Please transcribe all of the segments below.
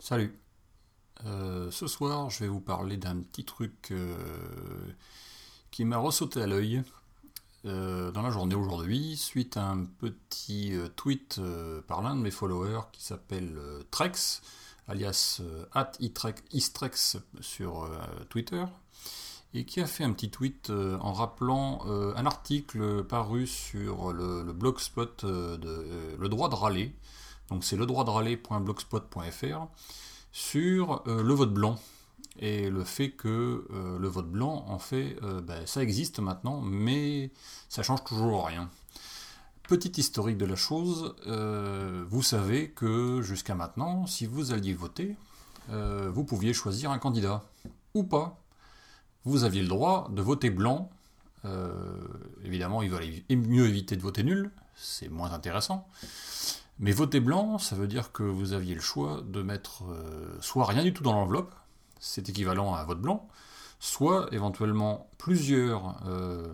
Salut. Euh, ce soir, je vais vous parler d'un petit truc euh, qui m'a ressauté à l'œil euh, dans la journée aujourd'hui, suite à un petit tweet par l'un de mes followers qui s'appelle Trex, alias at Istrex sur Twitter, et qui a fait un petit tweet en rappelant un article paru sur le, blogspot de Le droit de râler. Donc c'est le droit de sur euh, le vote blanc et le fait que euh, le vote blanc, en fait, euh, ben, ça existe maintenant, mais ça change toujours rien. Petit historique de la chose, vous savez que jusqu'à maintenant, si vous alliez voter, vous pouviez choisir un candidat ou pas. Vous aviez le droit de voter blanc. évidemment, il valait mieux éviter de voter nul, c'est moins intéressant. Mais voter blanc, ça veut dire que vous aviez le choix de mettre euh, soit rien du tout dans l'enveloppe, c'est équivalent à un vote blanc, soit éventuellement plusieurs, euh,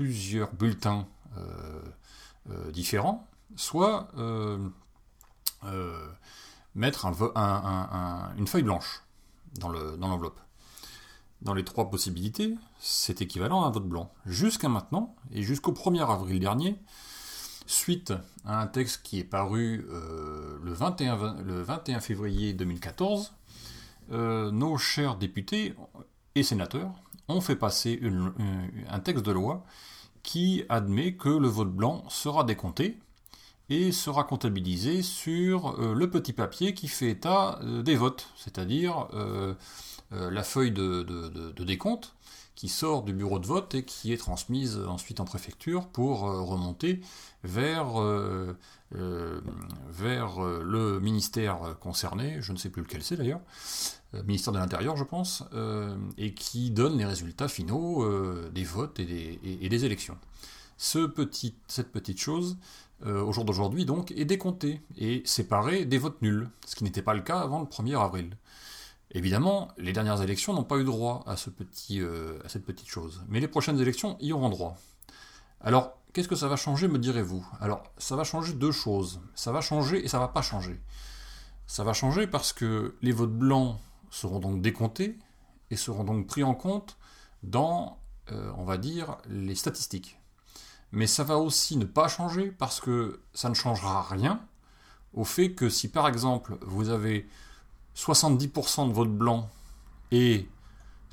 euh, bulletins différents, soit mettre une feuille blanche dans l'enveloppe. Dans les trois possibilités, c'est équivalent à un vote blanc. Jusqu'à maintenant, et jusqu'au 1er avril dernier, suite à un texte qui est paru euh, le, 21, le, 21, février 2014, euh, nos chers députés et sénateurs ont fait passer un texte de loi qui admet que le vote blanc sera décompté et sera comptabilisé sur euh, le petit papier qui fait état des votes, c'est-à-dire la feuille de décompte qui sort du bureau de vote et qui est transmise ensuite en préfecture pour euh, remonter vers, euh, euh, vers le ministère concerné, je ne sais plus lequel c'est d'ailleurs, ministère de l'Intérieur je pense, et qui donne les résultats finaux des votes et des, élections. Cette petite chose, au jour d'aujourd'hui donc, est décomptée et séparée des votes nuls, ce qui n'était pas le cas avant le 1er avril. Évidemment, les dernières élections n'ont pas eu droit euh, à cette petite chose, mais les prochaines élections y auront droit. Alors, qu'est-ce que ça va changer, me direz-vous? Alors, ça va changer deux choses. Ça va changer et ça va pas changer. Ça va changer parce que les votes blancs seront donc décomptés et seront donc pris en compte dans, euh, on va dire, les statistiques. Mais ça va aussi ne pas changer parce que ça ne changera rien au fait que si par exemple vous avez 70% de vote blanc et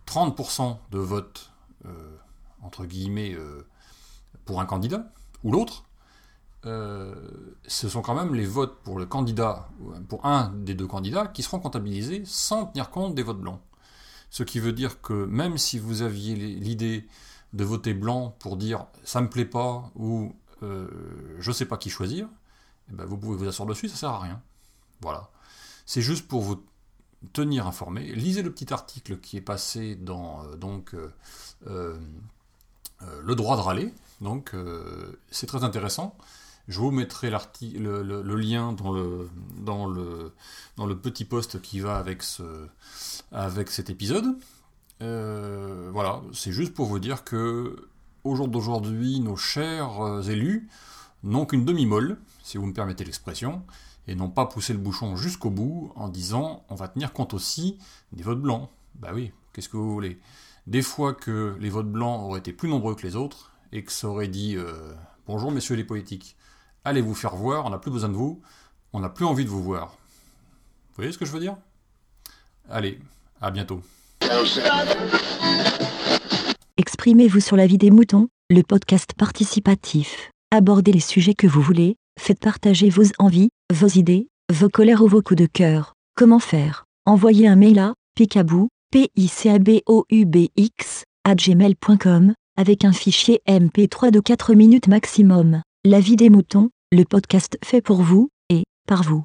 30% de vote, euh, entre guillemets, euh, pour un candidat ou l'autre, euh, ce sont quand même les votes pour le candidat, pour un des deux candidats, qui seront comptabilisés sans tenir compte des votes blancs. Ce qui veut dire que même si vous aviez l'idée de voter blanc pour dire ça me plaît pas ou je sais pas qui choisir, eh ben vous pouvez vous asseoir dessus, ça sert à rien. Voilà. C'est juste pour vous tenir informé. Lisez le petit article qui est passé dans euh, donc, euh, euh, Le droit de râler. Donc, c'est très intéressant. Je vous mettrai le, le, lien dans le, petit post qui va avec cet épisode. Voilà, c'est juste pour vous dire que au jour d'aujourd'hui, nos chers élus n'ont qu'une demi-molle, si vous me permettez l'expression, et non pas pousser le bouchon jusqu'au bout en disant on va tenir compte aussi des votes blancs. Bah oui, qu'est-ce que vous voulez? Des fois que les votes blancs auraient été plus nombreux que les autres et que ça aurait dit euh, bonjour messieurs les politiques, allez vous faire voir, on n'a plus besoin de vous, on n'a plus envie de vous voir. Vous voyez ce que je veux dire? Allez, à bientôt. Exprimez-vous sur la vie des moutons, le podcast participatif. Abordez les sujets que vous voulez, faites partager vos envies, vos idées, vos colères ou vos coups de cœur. Comment faire? Envoyez un mail à picabou, p i c b o u x gmail.com avec un fichier MP3 de 4 minutes maximum. La vie des moutons, le podcast fait pour vous et par vous.